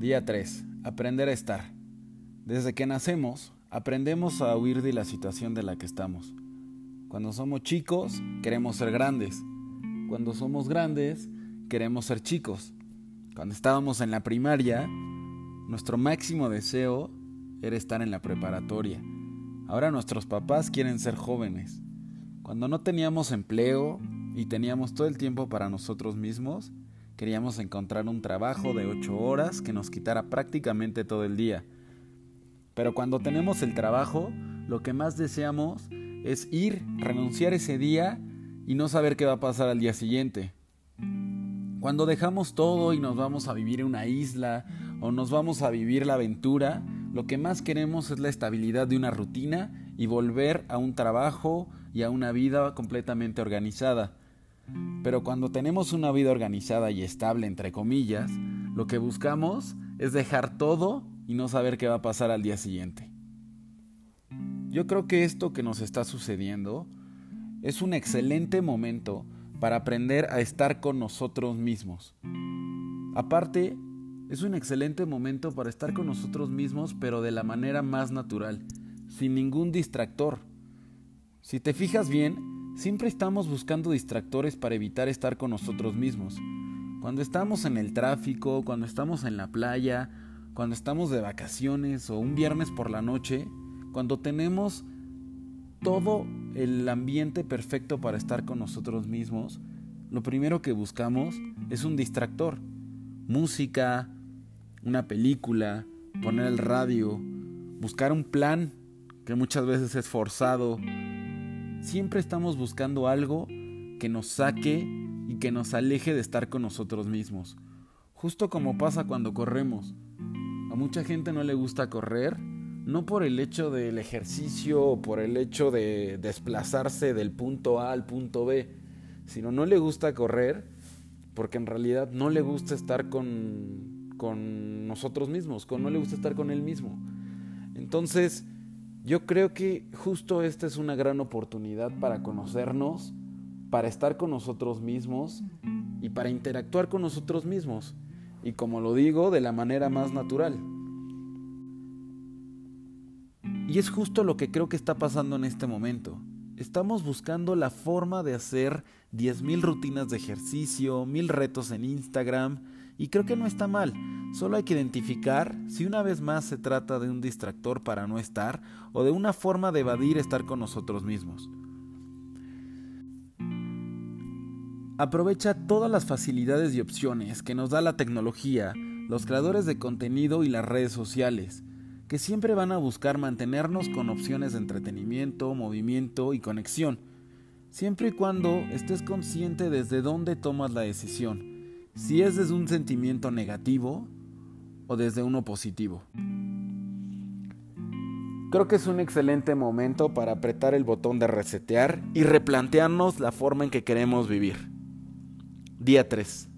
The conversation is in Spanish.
Día 3. Aprender a estar. Desde que nacemos, aprendemos a huir de la situación de la que estamos. Cuando somos chicos, queremos ser grandes. Cuando somos grandes, queremos ser chicos. Cuando estábamos en la primaria, nuestro máximo deseo era estar en la preparatoria. Ahora nuestros papás quieren ser jóvenes. Cuando no teníamos empleo y teníamos todo el tiempo para nosotros mismos, queríamos encontrar un trabajo de ocho horas que nos quitara prácticamente todo el día. Pero cuando tenemos el trabajo, lo que más deseamos es ir, renunciar ese día y no saber qué va a pasar al día siguiente. Cuando dejamos todo y nos vamos a vivir en una isla o nos vamos a vivir la aventura, lo que más queremos es la estabilidad de una rutina y volver a un trabajo y a una vida completamente organizada. Pero cuando tenemos una vida organizada y estable, entre comillas, lo que buscamos es dejar todo y no saber qué va a pasar al día siguiente. Yo creo que esto que nos está sucediendo es un excelente momento para aprender a estar con nosotros mismos. Aparte, es un excelente momento para estar con nosotros mismos, pero de la manera más natural, sin ningún distractor. Si te fijas bien, siempre estamos buscando distractores para evitar estar con nosotros mismos. Cuando estamos en el tráfico, cuando estamos en la playa, cuando estamos de vacaciones o un viernes por la noche, cuando tenemos todo el ambiente perfecto para estar con nosotros mismos, lo primero que buscamos es un distractor. Música, una película, poner el radio, buscar un plan que muchas veces es forzado. Siempre estamos buscando algo que nos saque y que nos aleje de estar con nosotros mismos. Justo como pasa cuando corremos. A mucha gente no le gusta correr no por el hecho del ejercicio o por el hecho de desplazarse del punto A al punto B, sino no le gusta correr porque en realidad no le gusta estar con, con nosotros mismos, no le gusta estar con él mismo. Entonces, yo creo que justo esta es una gran oportunidad para conocernos, para estar con nosotros mismos y para interactuar con nosotros mismos. Y como lo digo, de la manera más natural. Y es justo lo que creo que está pasando en este momento. Estamos buscando la forma de hacer 10.000 rutinas de ejercicio, 1000 retos en Instagram, y creo que no está mal. Solo hay que identificar si una vez más se trata de un distractor para no estar o de una forma de evadir estar con nosotros mismos. Aprovecha todas las facilidades y opciones que nos da la tecnología, los creadores de contenido y las redes sociales que siempre van a buscar mantenernos con opciones de entretenimiento, movimiento y conexión, siempre y cuando estés consciente desde dónde tomas la decisión, si es desde un sentimiento negativo o desde uno positivo. Creo que es un excelente momento para apretar el botón de resetear y replantearnos la forma en que queremos vivir. Día 3.